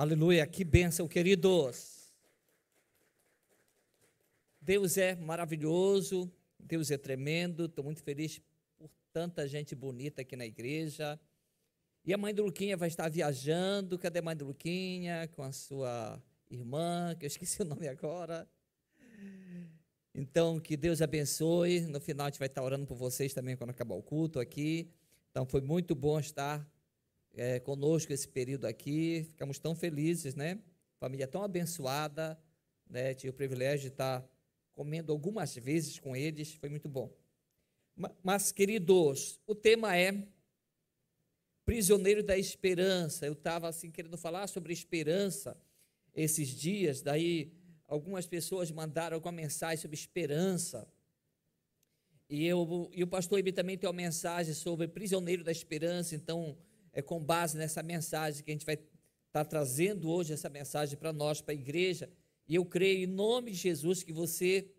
Aleluia, que bênção, queridos. Deus é maravilhoso, Deus é tremendo. Estou muito feliz por tanta gente bonita aqui na igreja. E a mãe do Luquinha vai estar viajando. Cadê a mãe do Luquinha? Com a sua irmã, que eu esqueci o nome agora. Então, que Deus abençoe. No final, a gente vai estar orando por vocês também quando acabar o culto aqui. Então, foi muito bom estar é, conosco esse período aqui. Ficamos tão felizes, né? Família tão abençoada, né? Tive o privilégio de estar comendo algumas vezes com eles, foi muito bom. Mas, queridos, o tema é prisioneiro da esperança. Eu estava assim querendo falar sobre esperança esses dias, daí algumas pessoas mandaram alguma mensagem sobre esperança. E, eu, e o pastor também tem uma mensagem sobre prisioneiro da esperança, então é com base nessa mensagem que a gente vai estar tá trazendo hoje essa mensagem para nós, para a igreja. E eu creio em nome de Jesus que você,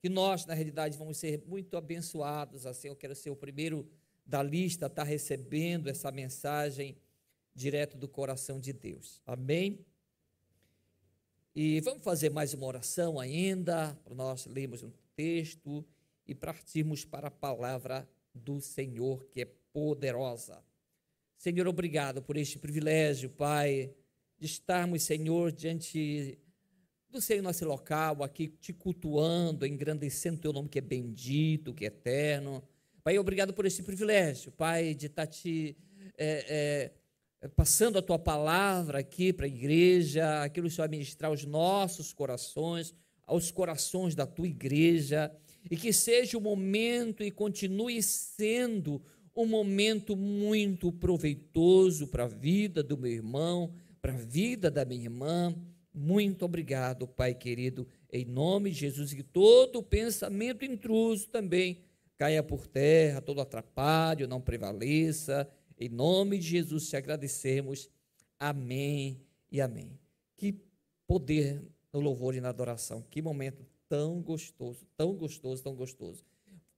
que nós, na realidade, vamos ser muito abençoados. Assim, eu quero ser o primeiro da lista a estar tá recebendo essa mensagem direto do coração de Deus. Amém? E vamos fazer mais uma oração ainda, para nós lermos um texto e partirmos para a palavra do Senhor, que é poderosa. Senhor, obrigado por este privilégio, Pai, de estarmos, Senhor, diante do Senhor nosso local, aqui te cultuando, engrandecendo o teu nome que é bendito, que é eterno. Pai, obrigado por esse privilégio, Pai, de estar te é, é, passando a tua palavra aqui para a igreja, aquilo que o Senhor vai ministrar aos nossos corações, aos corações da tua igreja, e que seja o momento e continue sendo um momento muito proveitoso para a vida do meu irmão, para a vida da minha irmã. Muito obrigado, Pai querido, em nome de Jesus, que todo pensamento intruso também caia por terra, todo atrapalho não prevaleça. Em nome de Jesus te agradecemos. Amém e amém. Que poder no louvor e na adoração. Que momento tão gostoso, tão gostoso, tão gostoso.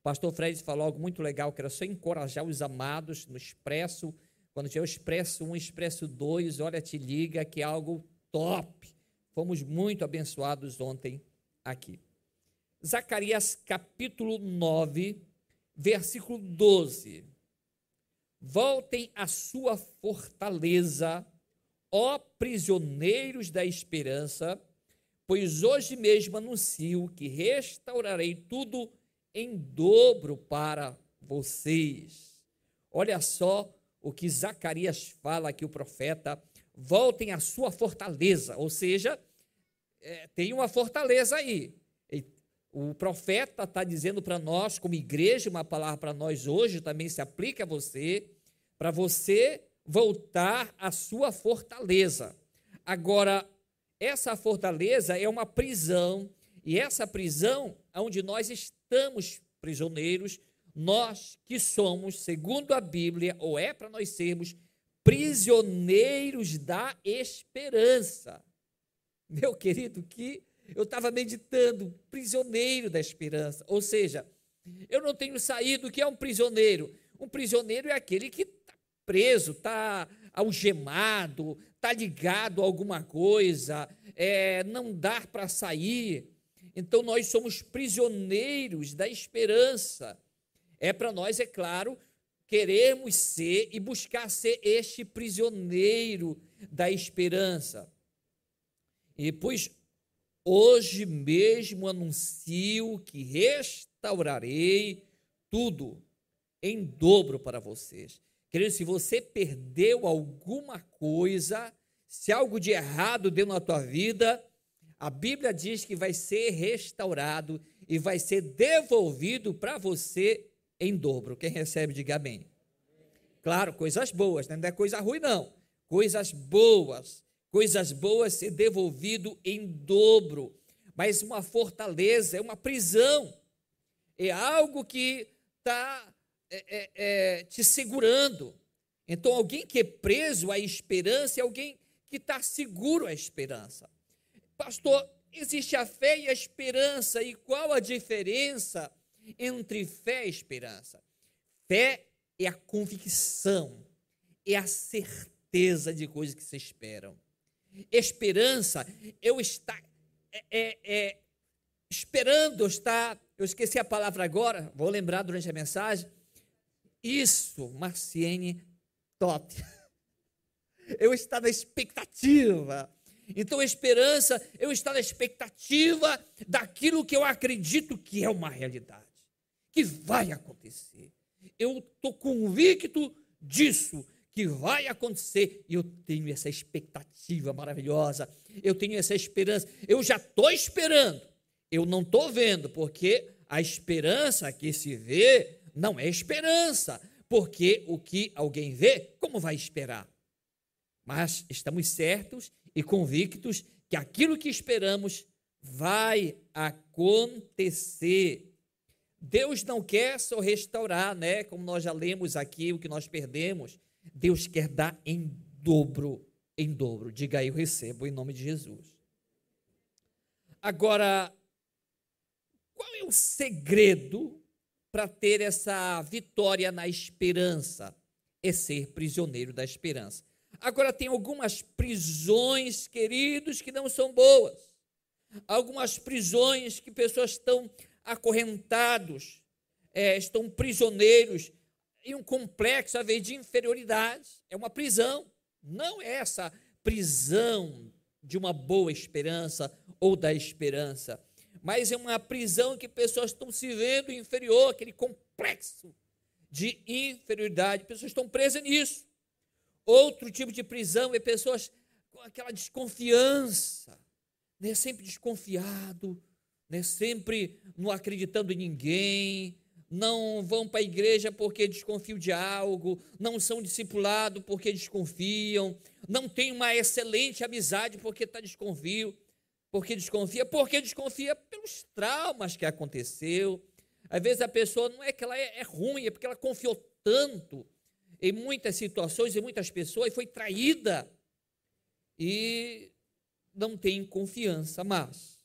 Pastor Fred falou algo muito legal, que era só encorajar os amados no expresso. Quando tiver o expresso 1, expresso 2, olha, te liga que é algo top. Fomos muito abençoados ontem aqui. Zacarias capítulo 9, versículo 12. Voltem à sua fortaleza, ó prisioneiros da esperança, pois hoje mesmo anuncio que restaurarei tudo em dobro para vocês. Olha só o que Zacarias fala aqui, o profeta. Voltem à sua fortaleza, ou seja, é, tem uma fortaleza aí. O profeta está dizendo para nós, como igreja, uma palavra para nós hoje, também se aplica a você, para você voltar à sua fortaleza. Agora, essa fortaleza é uma prisão, e essa prisão é onde nós estamos prisioneiros, nós que somos, segundo a Bíblia, ou é para nós sermos, prisioneiros da esperança. Meu querido, que eu estava meditando, prisioneiro da esperança. Ou seja, eu não tenho saído. O que é um prisioneiro? Um prisioneiro é aquele que está preso, está algemado, está ligado a alguma coisa, é, não dá para sair. Então nós somos prisioneiros da esperança. É para nós, é claro, queremos ser e buscar ser este prisioneiro da esperança. E pois hoje mesmo anuncio que restaurarei tudo em dobro para vocês. Querido, se você perdeu alguma coisa, se algo de errado deu na tua vida, a Bíblia diz que vai ser restaurado e vai ser devolvido para você em dobro. Quem recebe, diga amém. Claro, coisas boas, né? não é coisa ruim, não. Coisas boas. Coisas boas ser devolvido em dobro. Mas uma fortaleza é uma prisão. É algo que está é, é, é, te segurando. Então, alguém que é preso à esperança é alguém que está seguro à esperança. Pastor, existe a fé e a esperança, e qual a diferença entre fé e esperança? Fé é a convicção, é a certeza de coisas que se esperam. Esperança, eu estar é, é, é, esperando, estar, eu esqueci a palavra agora, vou lembrar durante a mensagem. Isso, Marciene, top. Eu estar na expectativa. Então, esperança, eu estar na expectativa daquilo que eu acredito que é uma realidade, que vai acontecer. Eu estou convicto disso, que vai acontecer, e eu tenho essa expectativa maravilhosa, eu tenho essa esperança, eu já estou esperando, eu não estou vendo, porque a esperança que se vê não é esperança, porque o que alguém vê, como vai esperar? Mas estamos certos e convictos que aquilo que esperamos vai acontecer. Deus não quer só restaurar, né? Como nós já lemos aqui, o que nós perdemos. Deus quer dar em dobro, em dobro. Diga aí, eu recebo em nome de Jesus. Agora, qual é o segredo para ter essa vitória na esperança? É ser prisioneiro da esperança. Agora, tem algumas prisões, queridos, que não são boas. Algumas prisões que pessoas estão acorrentados, é, estão prisioneiros em um complexo, a vez de inferioridade. É uma prisão. Não é essa prisão de uma boa esperança ou da esperança, mas é uma prisão que pessoas estão se vendo inferior, aquele complexo de inferioridade. Pessoas estão presas nisso. Outro tipo de prisão é pessoas com aquela desconfiança, né? sempre desconfiado, né? sempre não acreditando em ninguém, não vão para a igreja porque desconfiam de algo, não são discipulados porque desconfiam, não tem uma excelente amizade porque está desconfio, porque desconfia, porque desconfia pelos traumas que aconteceu. Às vezes a pessoa não é que ela é, é ruim, é porque ela confiou tanto em muitas situações, em muitas pessoas, foi traída e não tem confiança mais.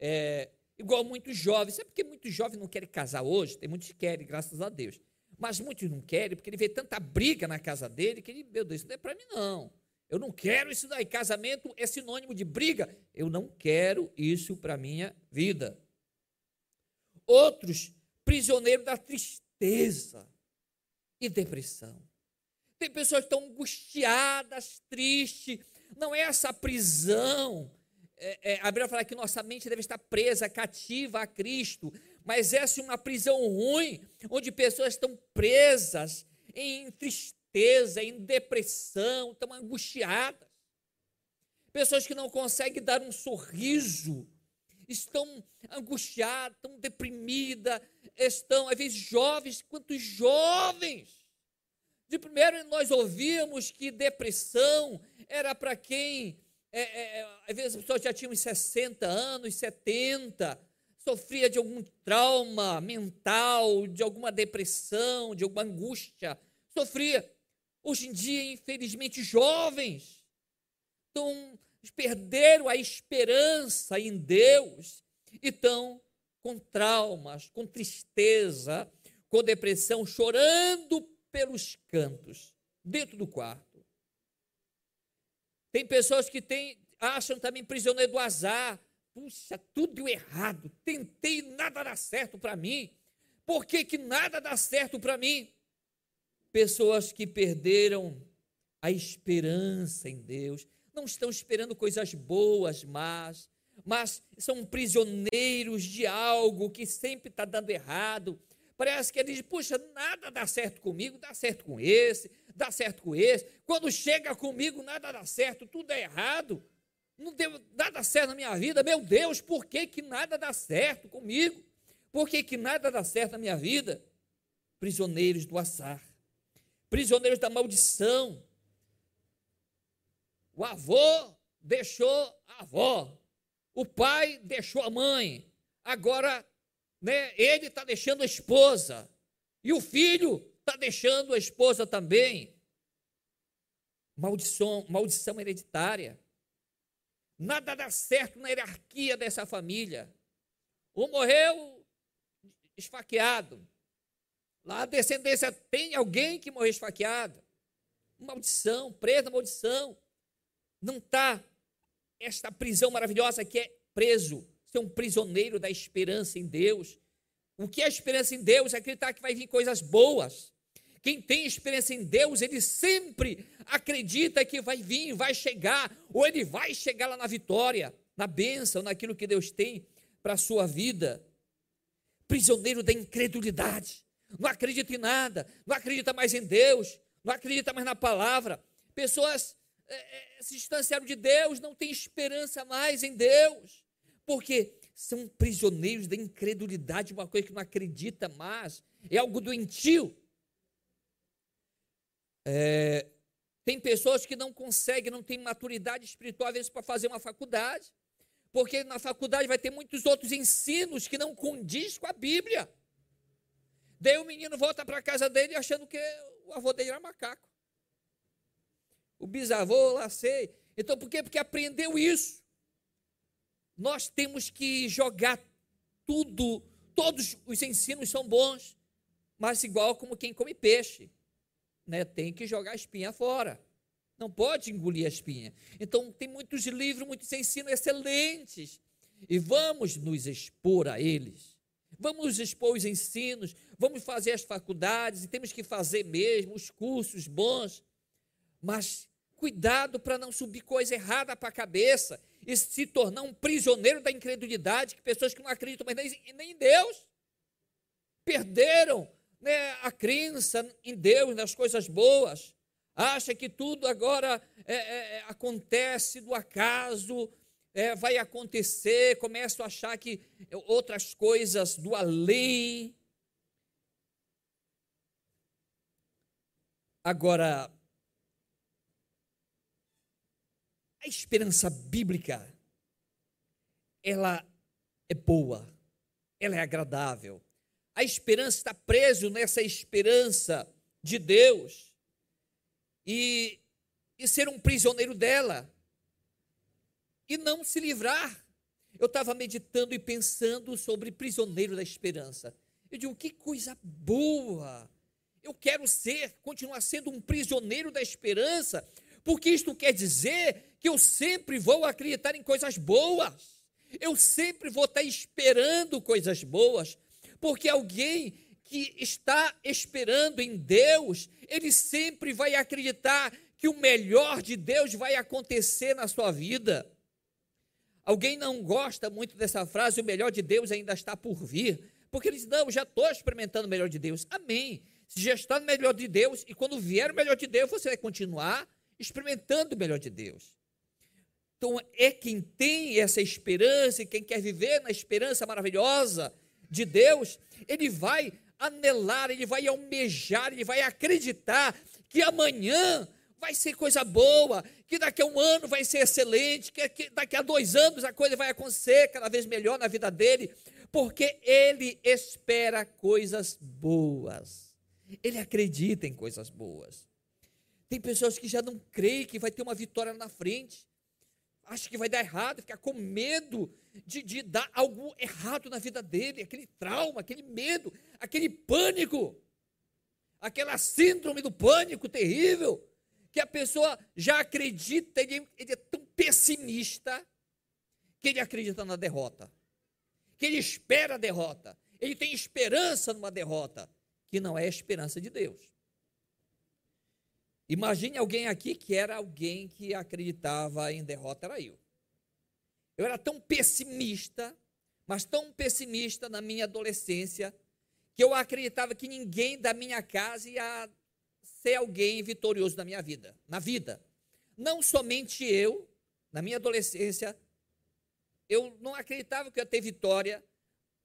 É, igual muitos jovens, sabe por que muitos jovens não querem casar hoje? Tem muitos que querem, graças a Deus. Mas muitos não querem, porque ele vê tanta briga na casa dele que ele, meu Deus, isso não é para mim, não. Eu não quero isso daí. Casamento é sinônimo de briga. Eu não quero isso para minha vida. Outros, prisioneiros da tristeza e depressão. Tem pessoas que estão angustiadas, tristes. Não é essa prisão. É, é, a Bíblia fala que nossa mente deve estar presa, cativa a Cristo. Mas essa é uma prisão ruim, onde pessoas estão presas em tristeza, em depressão, estão angustiadas. Pessoas que não conseguem dar um sorriso, estão angustiadas, estão deprimidas, estão, às vezes, jovens, quantos jovens. De primeiro, nós ouvimos que depressão era para quem, é, é, é, às vezes, as pessoas já tinham 60 anos, 70, sofria de algum trauma mental, de alguma depressão, de alguma angústia, sofria. Hoje em dia, infelizmente, jovens estão, perderam a esperança em Deus e estão com traumas, com tristeza, com depressão, chorando pelos cantos, dentro do quarto. Tem pessoas que tem, acham também prisioneiro do azar. Puxa, tudo deu errado. Tentei nada dá certo para mim. Por que, que nada dá certo para mim? Pessoas que perderam a esperança em Deus, não estão esperando coisas boas, mas mas são prisioneiros de algo que sempre está dando errado. Parece que ele diz: puxa, nada dá certo comigo, dá certo com esse, dá certo com esse. Quando chega comigo, nada dá certo, tudo é errado. Não deu nada certo na minha vida. Meu Deus, por que, que nada dá certo comigo? Por que, que nada dá certo na minha vida? Prisioneiros do azar, prisioneiros da maldição. O avô deixou a avó, o pai deixou a mãe, agora né, ele está deixando a esposa, e o filho está deixando a esposa também. Maldição, maldição hereditária. Nada dá certo na hierarquia dessa família. Um morreu esfaqueado. Lá a descendência tem alguém que morreu esfaqueado. Maldição, presa maldição. Não está esta prisão maravilhosa que é preso, ser um prisioneiro da esperança em Deus. O que é esperança em Deus? É acreditar que vai vir coisas boas. Quem tem experiência em Deus, ele sempre acredita que vai vir, vai chegar, ou ele vai chegar lá na vitória, na bênção, naquilo que Deus tem para a sua vida. Prisioneiro da incredulidade, não acredita em nada, não acredita mais em Deus, não acredita mais na palavra. Pessoas é, é, se distanciaram de Deus, não têm esperança mais em Deus, porque são prisioneiros da incredulidade, uma coisa que não acredita mais, é algo doentio. É, tem pessoas que não conseguem, não têm maturidade espiritual, às vezes, para fazer uma faculdade, porque na faculdade vai ter muitos outros ensinos que não condiz com a Bíblia. Daí o menino volta para a casa dele achando que o avô dele era macaco. O bisavô, lá sei. Então, por quê? Porque aprendeu isso. Nós temos que jogar tudo, todos os ensinos são bons, mas igual como quem come peixe né, tem que jogar a espinha fora. Não pode engolir a espinha. Então, tem muitos livros, muitos ensinos excelentes. E vamos nos expor a eles. Vamos expor os ensinos, vamos fazer as faculdades, e temos que fazer mesmo os cursos bons. Mas cuidado para não subir coisa errada para a cabeça e se tornar um prisioneiro da incredulidade, que pessoas que não acreditam mais nem, nem em Deus perderam né, a crença em Deus, nas coisas boas, acha que tudo agora é, é, é, acontece do acaso, é, vai acontecer, começa a achar que outras coisas do além. Agora, a esperança bíblica, ela é boa, ela é agradável, a esperança está preso nessa esperança de Deus e, e ser um prisioneiro dela e não se livrar. Eu estava meditando e pensando sobre prisioneiro da esperança. Eu digo, que coisa boa! Eu quero ser, continuar sendo um prisioneiro da esperança, porque isto quer dizer que eu sempre vou acreditar em coisas boas. Eu sempre vou estar esperando coisas boas, porque alguém que está esperando em Deus, ele sempre vai acreditar que o melhor de Deus vai acontecer na sua vida. Alguém não gosta muito dessa frase, o melhor de Deus ainda está por vir, porque ele diz: Não, já estou experimentando o melhor de Deus. Amém. Se já está no melhor de Deus, e quando vier o melhor de Deus, você vai continuar experimentando o melhor de Deus. Então, é quem tem essa esperança e quem quer viver na esperança maravilhosa de Deus, ele vai anelar, ele vai almejar, ele vai acreditar que amanhã vai ser coisa boa, que daqui a um ano vai ser excelente, que daqui a dois anos a coisa vai acontecer cada vez melhor na vida dele, porque ele espera coisas boas, ele acredita em coisas boas. Tem pessoas que já não creem que vai ter uma vitória na frente, acha que vai dar errado, fica com medo de, de dar algo errado na vida dele, aquele trauma, aquele medo, aquele pânico, aquela síndrome do pânico terrível, que a pessoa já acredita, ele, ele é tão pessimista, que ele acredita na derrota, que ele espera a derrota, ele tem esperança numa derrota, que não é a esperança de Deus. Imagine alguém aqui que era alguém que acreditava em derrota, era eu. Eu era tão pessimista, mas tão pessimista na minha adolescência, que eu acreditava que ninguém da minha casa ia ser alguém vitorioso na minha vida, na vida. Não somente eu, na minha adolescência, eu não acreditava que eu ia ter vitória,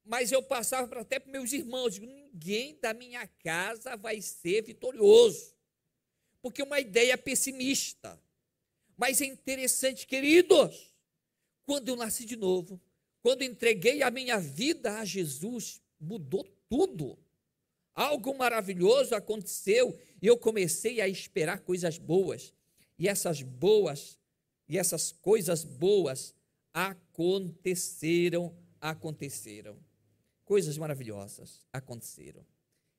mas eu passava até para meus irmãos, digo, ninguém da minha casa vai ser vitorioso porque é uma ideia pessimista. Mas é interessante, queridos, quando eu nasci de novo, quando entreguei a minha vida a Jesus, mudou tudo. Algo maravilhoso aconteceu e eu comecei a esperar coisas boas. E essas boas, e essas coisas boas aconteceram, aconteceram. Coisas maravilhosas aconteceram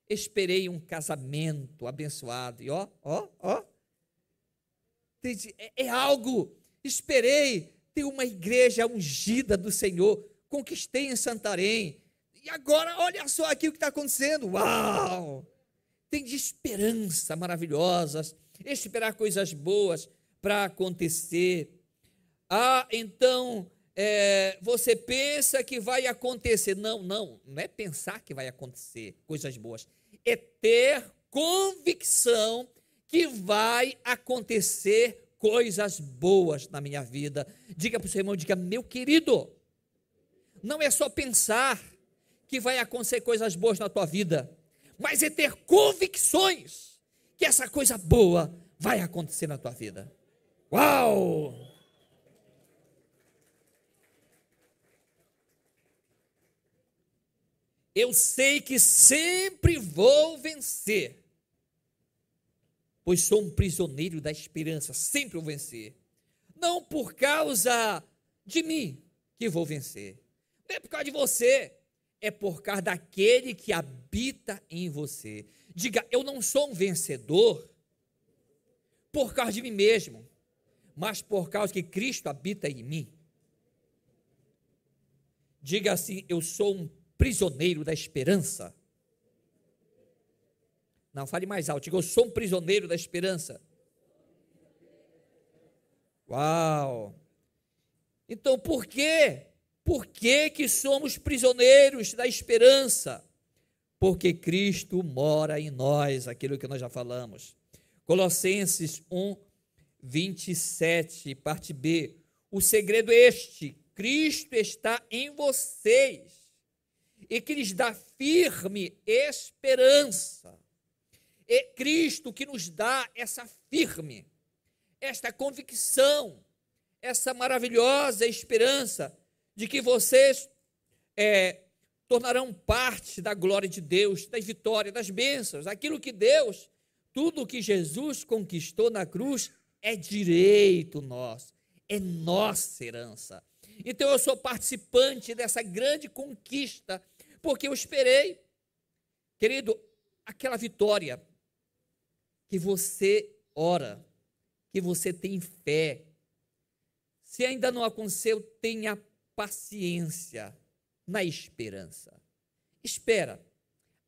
esperei um casamento abençoado. E ó, ó, ó. É, é algo. Esperei ter uma igreja ungida do Senhor. Conquistei em Santarém. E agora, olha só aqui o que está acontecendo. Uau! Tem de esperança maravilhosas, esperar coisas boas para acontecer. Ah, então é, você pensa que vai acontecer. Não, não, não é pensar que vai acontecer coisas boas. É ter convicção que vai acontecer coisas boas na minha vida. Diga para o seu irmão, diga, meu querido, não é só pensar que vai acontecer coisas boas na tua vida, mas é ter convicções que essa coisa boa vai acontecer na tua vida. Uau! Eu sei que sempre vou vencer pois sou um prisioneiro da esperança, sempre vou vencer. Não por causa de mim que vou vencer, não é por causa de você, é por causa daquele que habita em você. Diga, eu não sou um vencedor por causa de mim mesmo, mas por causa que Cristo habita em mim. Diga assim: eu sou um prisioneiro da esperança. Não, fale mais alto. Diga, eu sou um prisioneiro da esperança. Uau! Então, por quê? Por que, que somos prisioneiros da esperança? Porque Cristo mora em nós, aquilo que nós já falamos. Colossenses 1, 27, parte B. O segredo é este: Cristo está em vocês e que lhes dá firme esperança. É Cristo que nos dá essa firme, esta convicção, essa maravilhosa esperança de que vocês é, tornarão parte da glória de Deus, das vitórias, das bênçãos, aquilo que Deus, tudo que Jesus conquistou na cruz é direito nosso, é nossa herança. Então eu sou participante dessa grande conquista, porque eu esperei, querido, aquela vitória que você ora, que você tem fé. Se ainda não aconteceu, tenha paciência na esperança. Espera,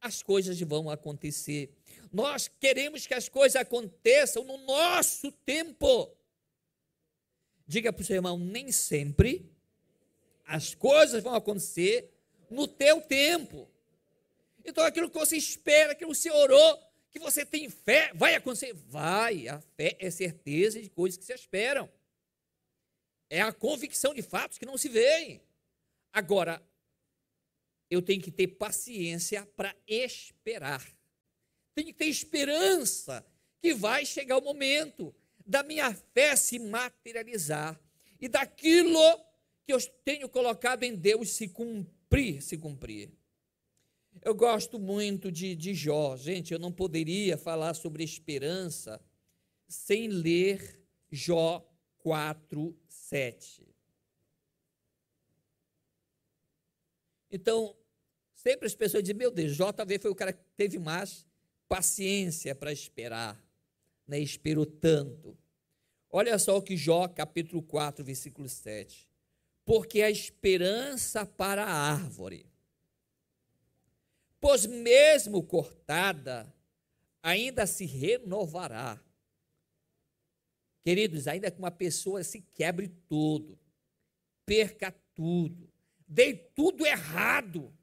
as coisas vão acontecer. Nós queremos que as coisas aconteçam no nosso tempo. Diga para o seu irmão, nem sempre as coisas vão acontecer no teu tempo. Então, aquilo que você espera, aquilo que você orou, que você tem fé, vai acontecer? Vai, a fé é certeza de coisas que se esperam. É a convicção de fatos que não se veem. Agora, eu tenho que ter paciência para esperar. Tenho que ter esperança que vai chegar o momento da minha fé se materializar e daquilo que eu tenho colocado em Deus se cumprir, se cumprir. Eu gosto muito de, de Jó. Gente, eu não poderia falar sobre esperança sem ler Jó 4, 7. Então, sempre as pessoas dizem, meu Deus, Jó talvez foi o cara que teve mais paciência para esperar, né? esperou tanto. Olha só o que Jó, capítulo 4, versículo 7. Porque a esperança para a árvore pois mesmo cortada, ainda se renovará. Queridos, ainda que uma pessoa se quebre tudo, perca tudo, dê tudo errado.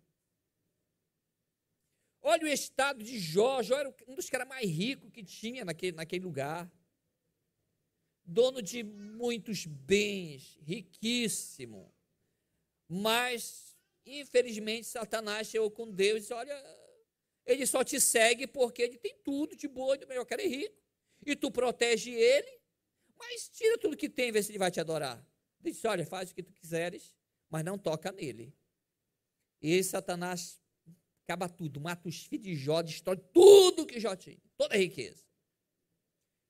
Olha o estado de Jó. Jó era um dos caras mais ricos que tinha naquele, naquele lugar. Dono de muitos bens, riquíssimo. Mas Infelizmente, Satanás chegou com Deus e disse: Olha, ele só te segue porque ele tem tudo de boa, de melhor, que ele é rico. E tu protege ele, mas tira tudo que tem, vê se ele vai te adorar. Ele disse: Olha, faz o que tu quiseres, mas não toca nele. E Satanás acaba tudo, mata os filhos de Jó, destrói tudo que Jó tinha, toda a riqueza.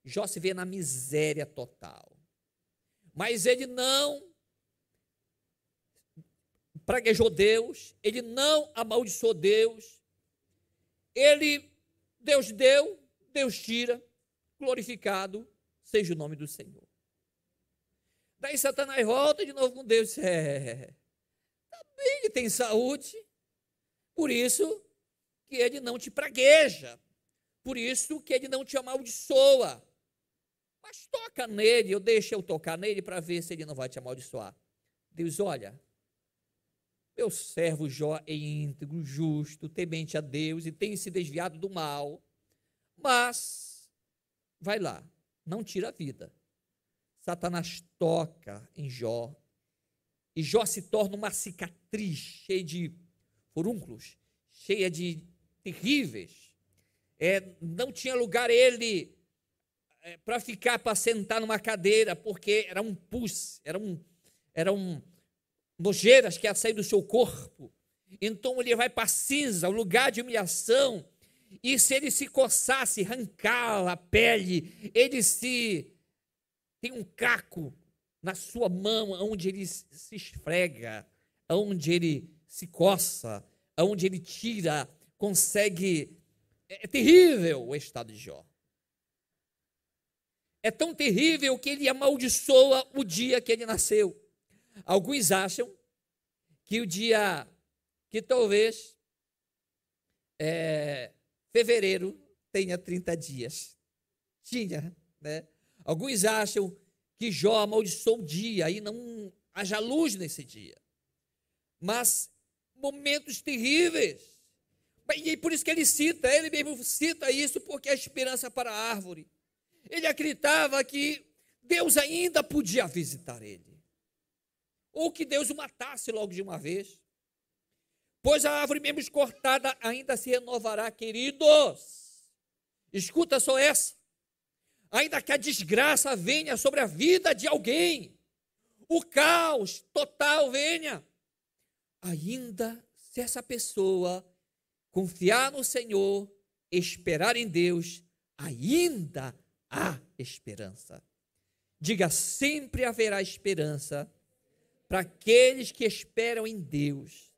Jó se vê na miséria total. Mas ele não praguejou Deus, ele não amaldiçoou Deus, ele, Deus deu, Deus tira, glorificado seja o nome do Senhor. Daí Satanás volta de novo com Deus. É, tá bem que tem saúde, por isso que ele não te pragueja, por isso que ele não te amaldiçoa. Mas toca nele, eu deixo eu tocar nele para ver se ele não vai te amaldiçoar. Deus, olha, meu servo Jó é íntegro, justo, temente a Deus e tem se desviado do mal. Mas, vai lá, não tira a vida. Satanás toca em Jó. E Jó se torna uma cicatriz cheia de furúnculos, cheia de terríveis. É, não tinha lugar ele é, para ficar, para sentar numa cadeira, porque era um pus, era um, era um nojeiras que ia sair do seu corpo. Então ele vai para cinza, o lugar de humilhação. E se ele se coçasse, arrancar a pele, ele se tem um caco na sua mão, onde ele se esfrega, onde ele se coça, onde ele tira, consegue. É, é terrível o estado de Jó é tão terrível que ele amaldiçoa o dia que ele nasceu. Alguns acham que o dia que talvez é, fevereiro tenha 30 dias. Tinha, né? Alguns acham que Jó amaldiçoou o dia e não haja luz nesse dia. Mas momentos terríveis. E por isso que ele cita, ele mesmo cita isso, porque é esperança para a árvore. Ele acreditava que Deus ainda podia visitar ele. Ou que Deus o matasse logo de uma vez. Pois a árvore mesmo cortada ainda se renovará, queridos. Escuta só essa. Ainda que a desgraça venha sobre a vida de alguém, o caos total venha, ainda se essa pessoa confiar no Senhor, esperar em Deus, ainda há esperança. Diga: sempre haverá esperança para aqueles que esperam em Deus.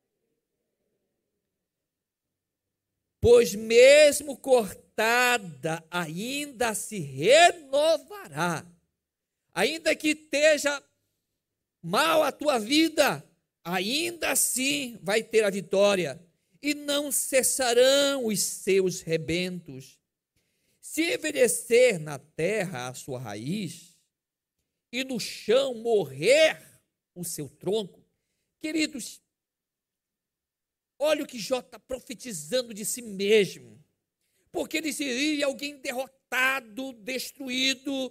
Pois mesmo cortada, ainda se renovará. Ainda que esteja mal a tua vida, ainda assim vai ter a vitória. E não cessarão os seus rebentos se envelhecer na terra a sua raiz, e no chão morrer o seu tronco, queridos, olha o que Jó está profetizando de si mesmo, porque ele seria alguém derrotado, destruído,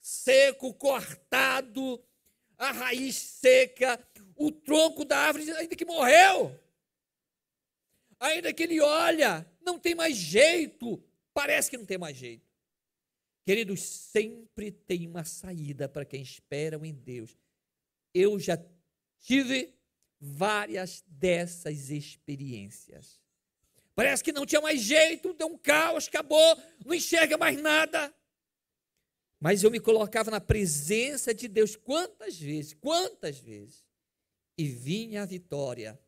seco, cortado, a raiz seca, o tronco da árvore ainda que morreu. Ainda que ele olha, não tem mais jeito, Parece que não tem mais jeito. Queridos, sempre tem uma saída para quem espera em Deus. Eu já tive várias dessas experiências. Parece que não tinha mais jeito, deu um caos, acabou, não enxerga mais nada. Mas eu me colocava na presença de Deus quantas vezes, quantas vezes, e vinha a vitória.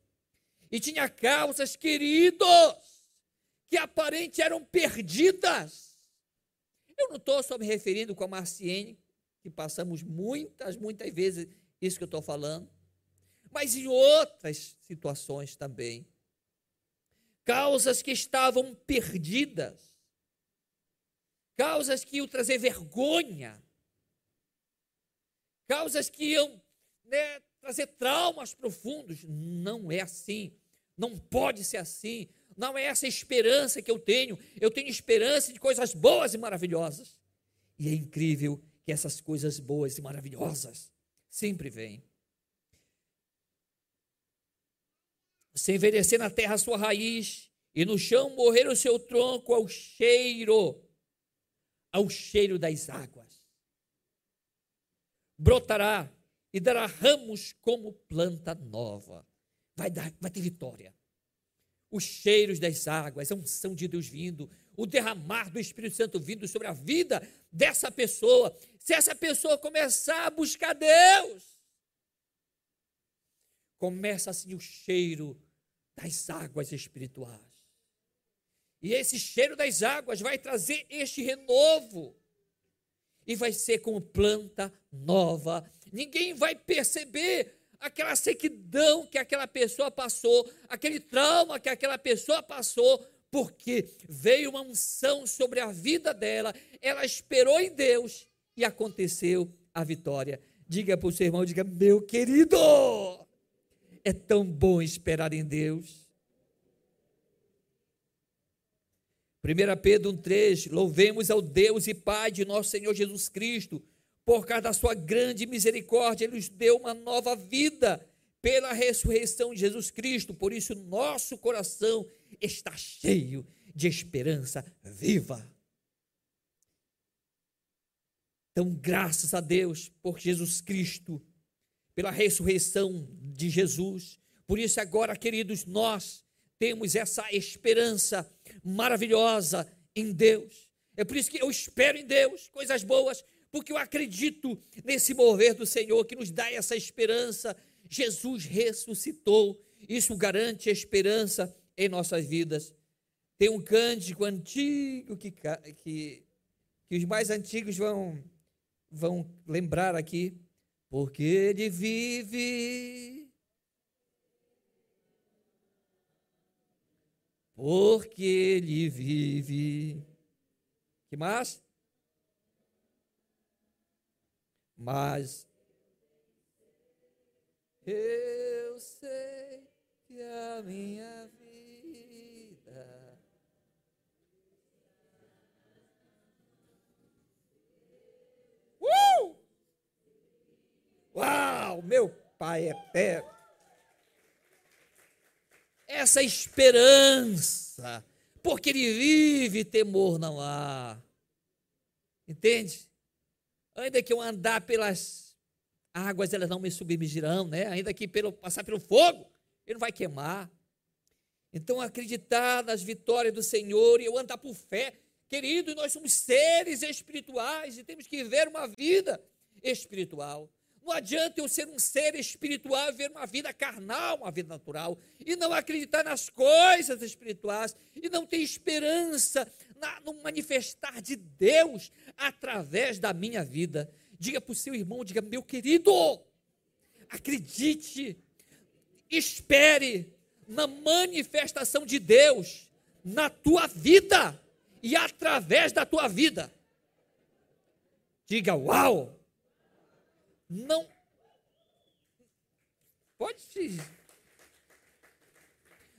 E tinha causas, queridos, que aparente eram perdidas. Eu não estou só me referindo com a Marciene, que passamos muitas, muitas vezes isso que eu estou falando, mas em outras situações também. Causas que estavam perdidas, causas que iam trazer vergonha, causas que iam né, trazer traumas profundos. Não é assim, não pode ser assim, não é essa esperança que eu tenho. Eu tenho esperança de coisas boas e maravilhosas. E é incrível que essas coisas boas e maravilhosas sempre vêm. Se envelhecer na terra a sua raiz, e no chão morrer o seu tronco ao cheiro, ao cheiro das águas. Brotará e dará ramos como planta nova. Vai, dar, vai ter vitória os cheiros das águas, a unção de Deus vindo, o derramar do Espírito Santo vindo sobre a vida dessa pessoa. Se essa pessoa começar a buscar Deus, começa assim o cheiro das águas espirituais. E esse cheiro das águas vai trazer este renovo. e vai ser como planta nova. Ninguém vai perceber aquela sequidão que aquela pessoa passou, aquele trauma que aquela pessoa passou, porque veio uma unção sobre a vida dela, ela esperou em Deus e aconteceu a vitória. Diga para o seu irmão, diga, meu querido, é tão bom esperar em Deus. 1 Pedro 1,3: Louvemos ao Deus e Pai de nosso Senhor Jesus Cristo, por causa da sua grande misericórdia, Ele nos deu uma nova vida pela ressurreição de Jesus Cristo. Por isso, nosso coração está cheio de esperança viva. Então, graças a Deus por Jesus Cristo, pela ressurreição de Jesus. Por isso, agora, queridos, nós temos essa esperança maravilhosa em Deus. É por isso que eu espero em Deus coisas boas, porque eu acredito nesse mover do Senhor que nos dá essa esperança. Jesus ressuscitou, isso garante esperança em nossas vidas. Tem um cântico antigo que, que, que os mais antigos vão, vão lembrar aqui, porque ele vive. Porque ele vive. Que mais? Mas eu sei que a minha vida uh! Uau, meu Pai é pé. Essa esperança, porque ele vive, temor não há. Entende? Ainda que eu andar pelas águas, elas não me submergirão, né? Ainda que pelo, passar pelo fogo, ele não vai queimar. Então, acreditar nas vitórias do Senhor e eu andar por fé. Querido, nós somos seres espirituais e temos que viver uma vida espiritual. Não adianta eu ser um ser espiritual ver uma vida carnal, uma vida natural, e não acreditar nas coisas espirituais, e não ter esperança na, no manifestar de Deus através da minha vida. Diga para o seu irmão, diga, meu querido, acredite, espere na manifestação de Deus na tua vida e através da tua vida. Diga, uau! Não. Pode.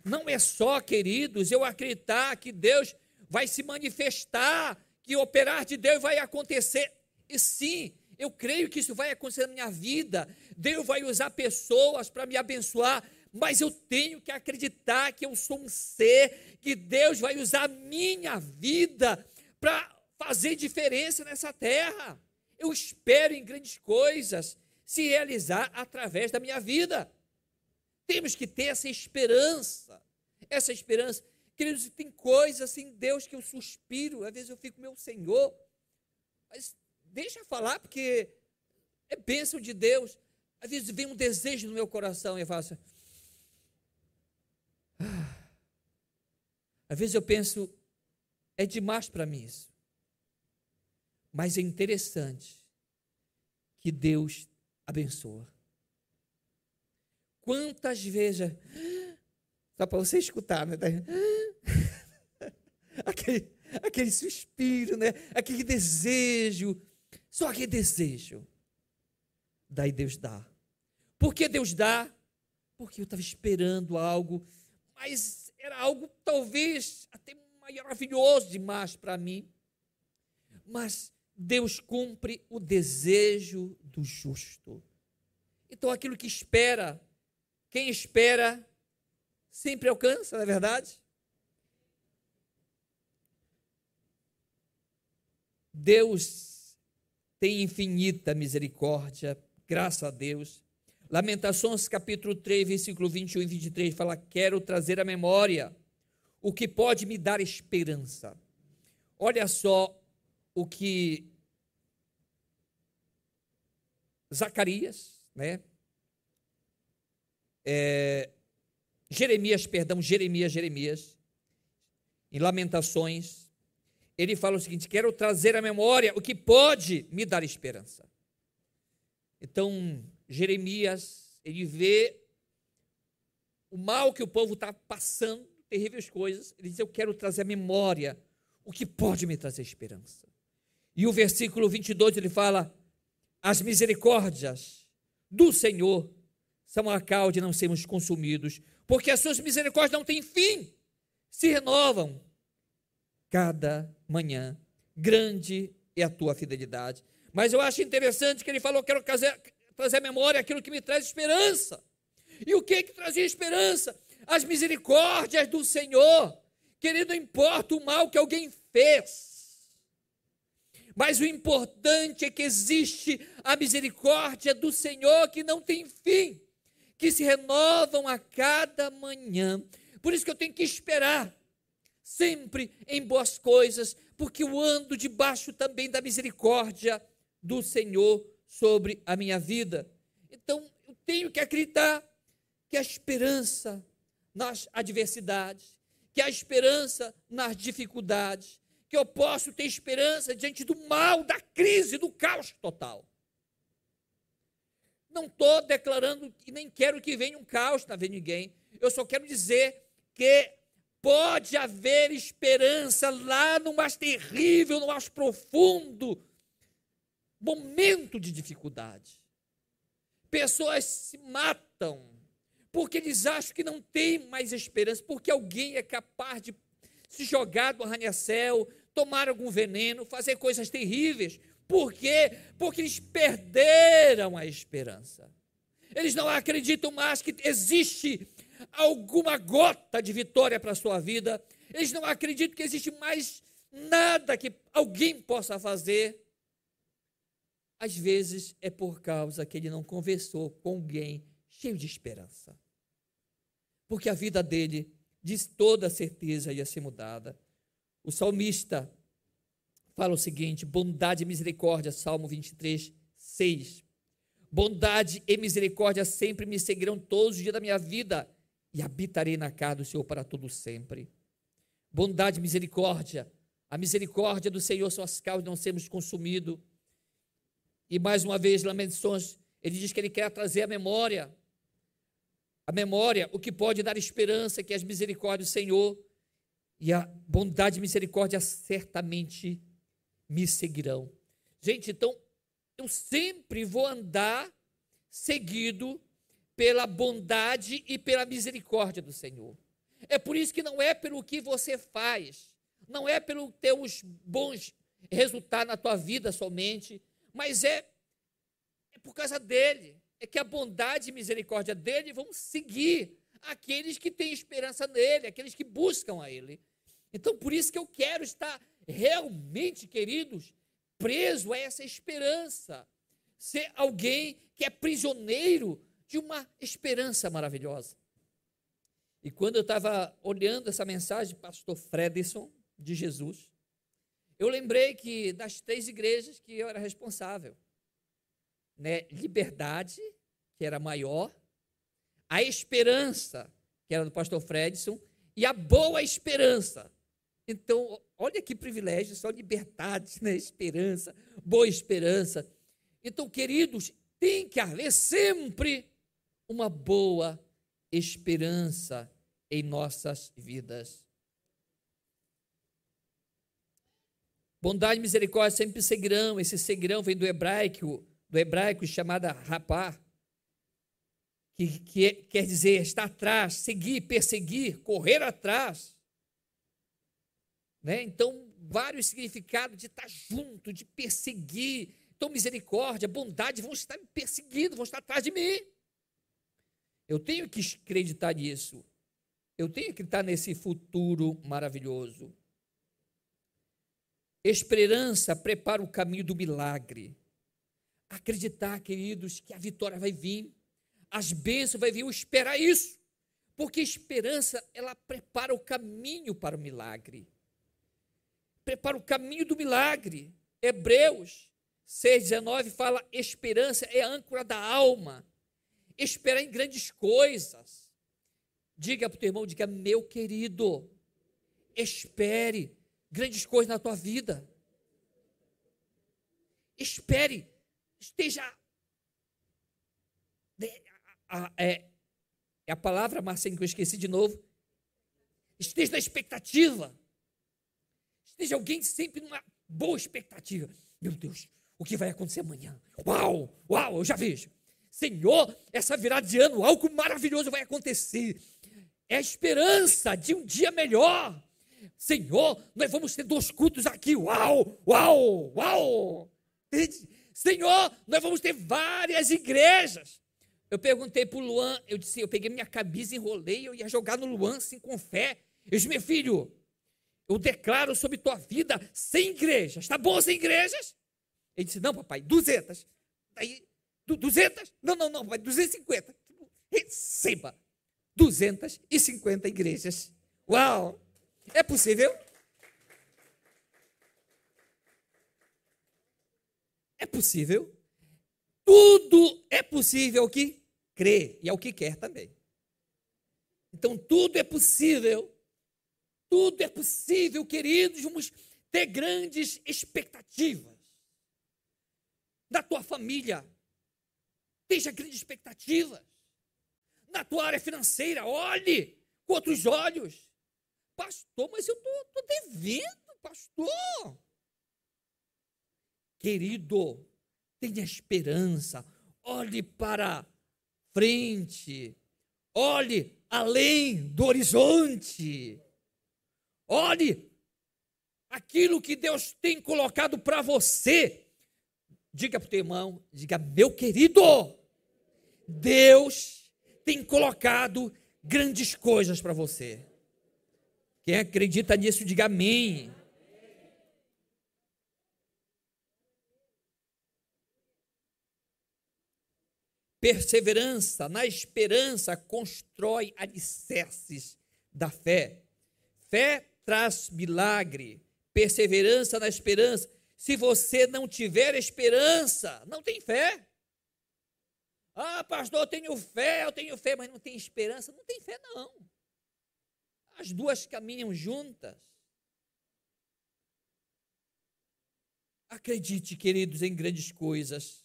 Não é só, queridos, eu acreditar que Deus vai se manifestar, que operar de Deus vai acontecer. E sim, eu creio que isso vai acontecer na minha vida. Deus vai usar pessoas para me abençoar, mas eu tenho que acreditar que eu sou um ser, que Deus vai usar a minha vida para fazer diferença nessa terra. Eu espero em grandes coisas se realizar através da minha vida. Temos que ter essa esperança. Essa esperança. Queridos, tem coisas em Deus que eu suspiro, às vezes eu fico, meu Senhor, mas deixa falar, porque é bênção de Deus. Às vezes vem um desejo no meu coração e eu assim, ah. Às vezes eu penso, é demais para mim isso. Mas é interessante que Deus abençoa. Quantas vezes, só para você escutar, né? aquele, aquele suspiro, né? aquele desejo, só aquele desejo. Daí Deus dá. Por que Deus dá? Porque eu estava esperando algo, mas era algo talvez até maravilhoso demais para mim. Mas Deus cumpre o desejo do justo. Então aquilo que espera, quem espera sempre alcança, não é verdade? Deus tem infinita misericórdia, graças a Deus. Lamentações capítulo 3, versículo 21 e 23 fala: Quero trazer à memória o que pode me dar esperança. Olha só o que Zacarias, né? É, Jeremias, perdão, Jeremias, Jeremias, em Lamentações, ele fala o seguinte: quero trazer à memória o que pode me dar esperança. Então, Jeremias, ele vê o mal que o povo está passando, terríveis coisas. Ele diz: Eu quero trazer à memória o que pode me trazer esperança. E o versículo 22 ele fala: As misericórdias do Senhor são a causa de não sermos consumidos, porque as suas misericórdias não têm fim, se renovam cada manhã. Grande é a tua fidelidade. Mas eu acho interessante que ele falou: quero trazer, à memória aquilo que me traz esperança. E o que que trazia esperança? As misericórdias do Senhor. Querido, não importa o mal que alguém fez. Mas o importante é que existe a misericórdia do Senhor que não tem fim, que se renovam a cada manhã. Por isso que eu tenho que esperar sempre em boas coisas, porque eu ando debaixo também da misericórdia do Senhor sobre a minha vida. Então, eu tenho que acreditar que a esperança nas adversidades, que a esperança nas dificuldades, que eu posso ter esperança diante do mal, da crise, do caos total. Não estou declarando e nem quero que venha um caos na vida de ninguém. Eu só quero dizer que Pode haver esperança lá no mais terrível, no mais profundo momento de dificuldade. Pessoas se matam porque eles acham que não tem mais esperança, porque alguém é capaz de se jogar do arranha-céu, tomar algum veneno, fazer coisas terríveis. Por quê? Porque eles perderam a esperança. Eles não acreditam mais que existe alguma gota de vitória para a sua vida. Eles não acreditam que existe mais nada que alguém possa fazer. Às vezes é por causa que ele não conversou com alguém cheio de esperança. Porque a vida dele, de toda certeza, ia ser mudada. O salmista fala o seguinte: bondade e misericórdia, Salmo 23, 6. Bondade e misericórdia sempre me seguirão todos os dias da minha vida e habitarei na casa do Senhor para todo sempre. Bondade e misericórdia. A misericórdia do Senhor são as causas de não sermos consumidos. E mais uma vez, Lamentações, ele diz que ele quer trazer a memória. A memória, o que pode dar esperança, que é as misericórdias do Senhor. E a bondade e misericórdia certamente me seguirão. Gente, então, eu sempre vou andar seguido pela bondade e pela misericórdia do Senhor. É por isso que não é pelo que você faz, não é pelos teus bons resultados na tua vida somente, mas é, é por causa dele. É que a bondade e misericórdia dele vão seguir aqueles que têm esperança nele, aqueles que buscam a ele. Então, por isso que eu quero estar realmente, queridos, preso a essa esperança. Ser alguém que é prisioneiro de uma esperança maravilhosa. E quando eu estava olhando essa mensagem do pastor Fredson de Jesus, eu lembrei que das três igrejas que eu era responsável, né, liberdade, que era maior, a esperança, que era do pastor Fredson, e a boa esperança. Então, olha que privilégio, só liberdade, né, esperança, boa esperança. Então, queridos, tem que haver sempre uma boa esperança em nossas vidas. Bondade e misericórdia sempre seguirão. Esse seguirão vem do hebraico, do hebraico chamada rapá, que, que é, quer dizer estar atrás, seguir, perseguir, correr atrás. Né? Então, vários significados de estar junto, de perseguir. Então, misericórdia, bondade vão estar me perseguindo, vão estar atrás de mim. Eu tenho que acreditar nisso. Eu tenho que acreditar nesse futuro maravilhoso. Esperança prepara o caminho do milagre. Acreditar, queridos, que a vitória vai vir, as bênçãos vai vir, eu esperar isso. Porque esperança, ela prepara o caminho para o milagre. Prepara o caminho do milagre. Hebreus 6,19 fala: esperança é a âncora da alma esperar em grandes coisas. Diga para o teu irmão, diga, meu querido, espere, grandes coisas na tua vida. Espere, esteja. É, é a palavra, Marcinho, que eu esqueci de novo. Esteja na expectativa. Esteja alguém sempre numa boa expectativa. Meu Deus, o que vai acontecer amanhã? Uau, uau, eu já vejo. Senhor, essa virada de ano, algo maravilhoso vai acontecer. É a esperança de um dia melhor. Senhor, nós vamos ter dois cultos aqui. Uau, uau, uau. Senhor, nós vamos ter várias igrejas. Eu perguntei para o Luan, eu disse, eu peguei minha camisa, enrolei, eu ia jogar no Luan assim com fé. Eu disse, meu filho, eu declaro sobre tua vida sem igrejas. Está bom sem igrejas? Ele disse, não, papai, 200. Daí, 200? Não, não, não, papai, 250. Receba. 250 igrejas. Uau! É possível? É possível? Tudo é possível que crê e é o que quer também. Então tudo é possível. Tudo é possível, queridos. Vamos ter grandes expectativas. Da tua família, tenha grandes expectativas. Na tua área financeira, olhe com outros olhos. Pastor, mas eu estou devendo, pastor. Querido, tenha esperança, olhe para frente, olhe além do horizonte, olhe aquilo que Deus tem colocado para você. Diga para o teu irmão, diga, meu querido, Deus tem colocado grandes coisas para você. Quem acredita nisso, diga amém. Perseverança na esperança constrói alicerces da fé. Fé traz milagre. Perseverança na esperança. Se você não tiver esperança, não tem fé. Ah, pastor, eu tenho fé, eu tenho fé, mas não tem esperança. Não tem fé, não. As duas caminham juntas. Acredite, queridos, em grandes coisas.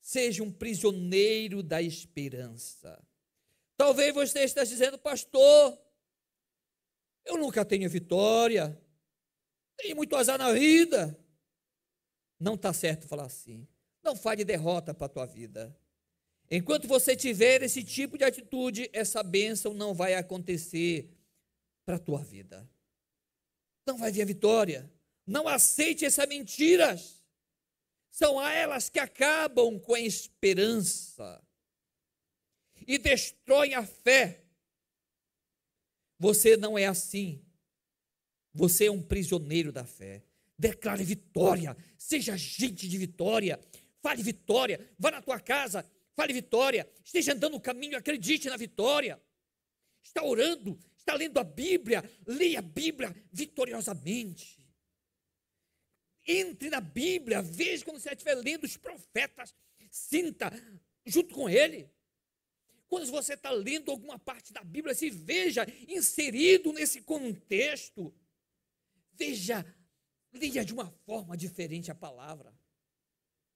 Seja um prisioneiro da esperança. Talvez você esteja dizendo, pastor, eu nunca tenho vitória, tenho muito azar na vida. Não está certo falar assim. Não fale derrota para a tua vida. Enquanto você tiver esse tipo de atitude, essa bênção não vai acontecer para a tua vida. Não vai vir vitória. Não aceite essas mentiras. São elas que acabam com a esperança e destroem a fé. Você não é assim. Você é um prisioneiro da fé. Declare vitória. Seja gente de vitória. Fale vitória. Vá na tua casa. Fale vitória. Esteja andando no caminho. Acredite na vitória. Está orando. Está lendo a Bíblia. Leia a Bíblia vitoriosamente. Entre na Bíblia, veja quando você estiver lendo os profetas, sinta junto com ele. Quando você está lendo alguma parte da Bíblia, se veja inserido nesse contexto. Veja, leia de uma forma diferente a palavra.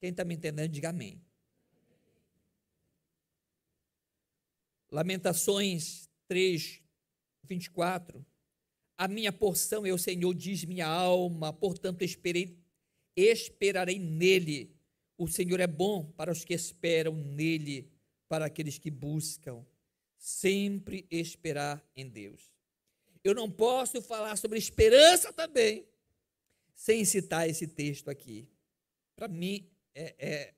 Quem está me entendendo, diga amém. Lamentações 3, 24. A minha porção é o Senhor, diz minha alma, portanto esperei, esperarei nele. O Senhor é bom para os que esperam nele, para aqueles que buscam. Sempre esperar em Deus. Eu não posso falar sobre esperança também, sem citar esse texto aqui. Para mim, é, é,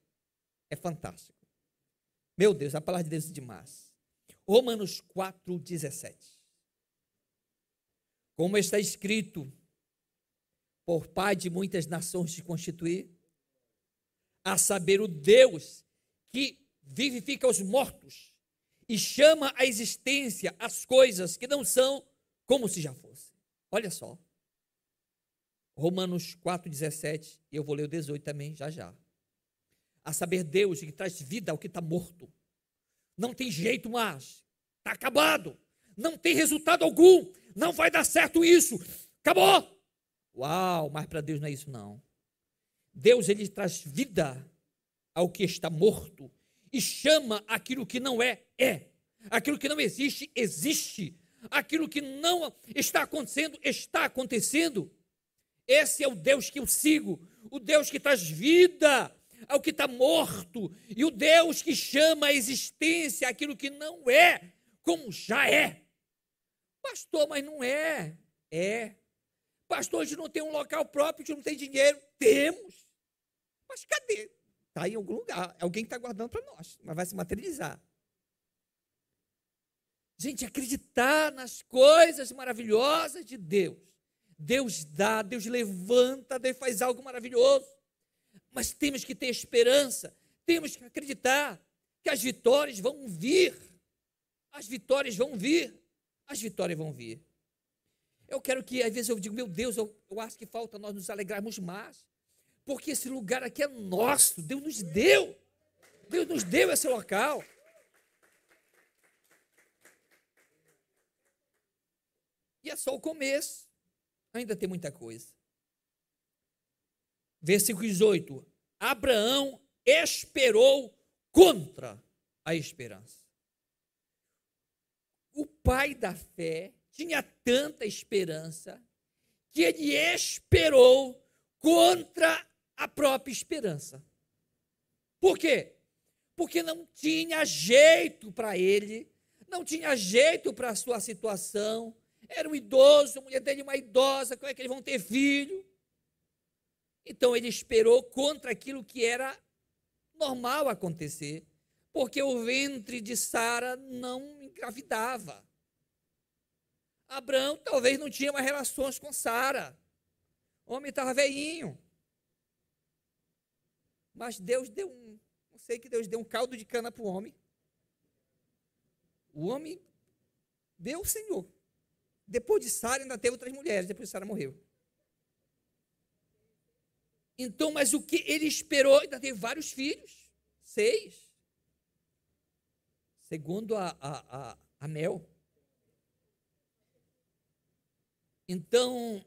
é fantástico. Meu Deus, a palavra de Deus é demais. Romanos 4, 17. Como está escrito, por pai de muitas nações se constituir, a saber, o Deus que vivifica os mortos e chama à existência as coisas que não são como se já fossem. Olha só. Romanos 4,17, e eu vou ler o 18 também, já já. A saber, Deus que traz vida ao que está morto. Não tem jeito mais. Está acabado. Não tem resultado algum. Não vai dar certo isso. Acabou. Uau, mas para Deus não é isso não. Deus ele traz vida ao que está morto e chama aquilo que não é é. Aquilo que não existe existe. Aquilo que não está acontecendo está acontecendo. Esse é o Deus que eu sigo, o Deus que traz vida ao que está morto, e o Deus que chama a existência aquilo que não é, como já é. Pastor, mas não é. É. Pastor, a gente não tem um local próprio, a gente não tem dinheiro. Temos. Mas cadê? Está em algum lugar. É alguém está guardando para nós, mas vai se materializar. Gente, acreditar nas coisas maravilhosas de Deus. Deus dá, Deus levanta, Deus faz algo maravilhoso. Mas temos que ter esperança, temos que acreditar que as vitórias vão vir. As vitórias vão vir. As vitórias vão vir. Eu quero que, às vezes, eu digo, meu Deus, eu, eu acho que falta nós nos alegrarmos mais. Porque esse lugar aqui é nosso, Deus nos deu. Deus nos deu esse local. E é só o começo. Ainda tem muita coisa. Versículo 18: Abraão esperou contra a esperança. O pai da fé tinha tanta esperança que ele esperou contra a própria esperança. Por quê? Porque não tinha jeito para ele, não tinha jeito para a sua situação. Era um idoso, a mulher dele uma idosa, como é que eles vão ter filho? Então ele esperou contra aquilo que era normal acontecer, porque o ventre de Sara não engravidava. Abraão talvez não tinha mais relações com Sara. O homem estava veinho. Mas Deus deu um, não sei que Deus deu um caldo de cana para o homem. O homem deu o Senhor. Depois de Sara ainda teve outras mulheres, depois de Sara morreu. Então, mas o que ele esperou, ainda teve vários filhos, seis. Segundo a, a, a, a Mel. Então,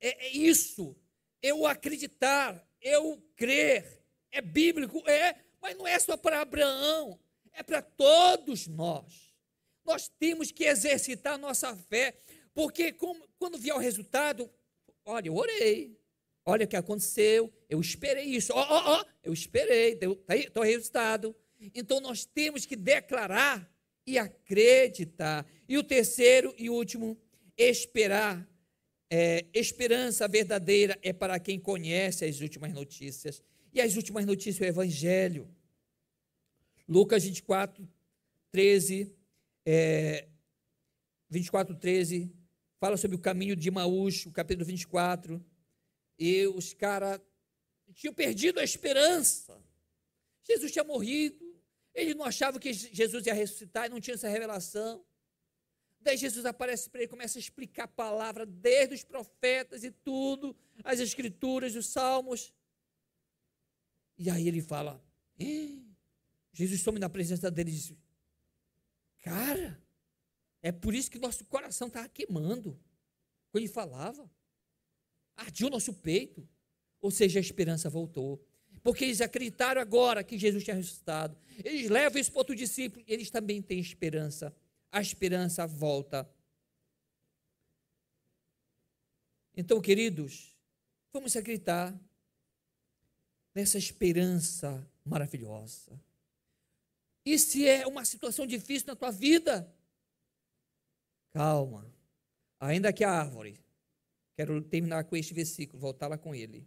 é, é isso. Eu acreditar, eu crer. É bíblico, é, mas não é só para Abraão, é para todos nós. Nós temos que exercitar nossa fé, porque como, quando vier o resultado, olha, eu orei, Olha o que aconteceu, eu esperei isso. Ó, ó, ó, eu esperei, está o resultado. Então nós temos que declarar e acreditar. E o terceiro e último, esperar. É, esperança verdadeira é para quem conhece as últimas notícias. E as últimas notícias é o Evangelho. Lucas 24, 13, é, 24, 13, fala sobre o caminho de Maús, o capítulo 24 e os caras tinham perdido a esperança. Jesus tinha morrido. Eles não achavam que Jesus ia ressuscitar e não tinha essa revelação. Daí Jesus aparece para ele, começa a explicar a palavra desde os profetas e tudo, as escrituras, os salmos. E aí ele fala: Jesus some na presença dele e diz: Cara, é por isso que nosso coração estava queimando quando ele falava ardia o nosso peito. Ou seja, a esperança voltou. Porque eles acreditaram agora que Jesus tinha ressuscitado. Eles levam isso para outro discípulo, eles também têm esperança. A esperança volta. Então, queridos, vamos acreditar nessa esperança maravilhosa. E se é uma situação difícil na tua vida, calma. Ainda que a árvore Quero terminar com este versículo, voltar lá com ele.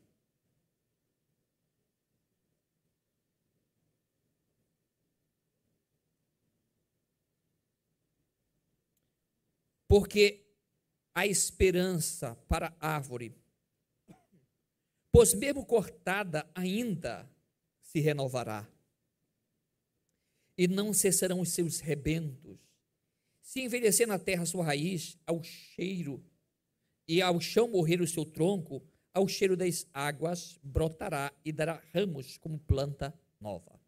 Porque a esperança para a árvore, pois mesmo cortada ainda se renovará, e não cessarão os seus rebentos. Se envelhecer na terra sua raiz, ao cheiro e ao chão morrer o seu tronco, ao cheiro das águas brotará e dará ramos como planta nova.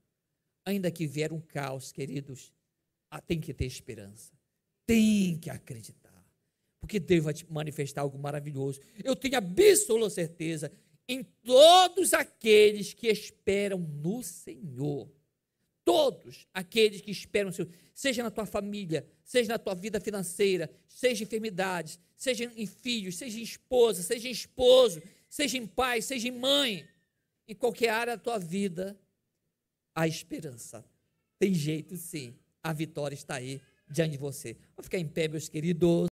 Ainda que vier um caos, queridos, tem que ter esperança. Tem que acreditar. porque Deus vai te manifestar algo maravilhoso. Eu tenho absoluta certeza em todos aqueles que esperam no Senhor. Todos aqueles que esperam no Senhor, seja na tua família, seja na tua vida financeira, seja em enfermidades, seja em filhos, seja em esposa, seja em esposo, seja em pai, seja em mãe, em qualquer área da tua vida, há esperança. Tem jeito sim, a vitória está aí diante de você. Vamos ficar em pé, meus queridos.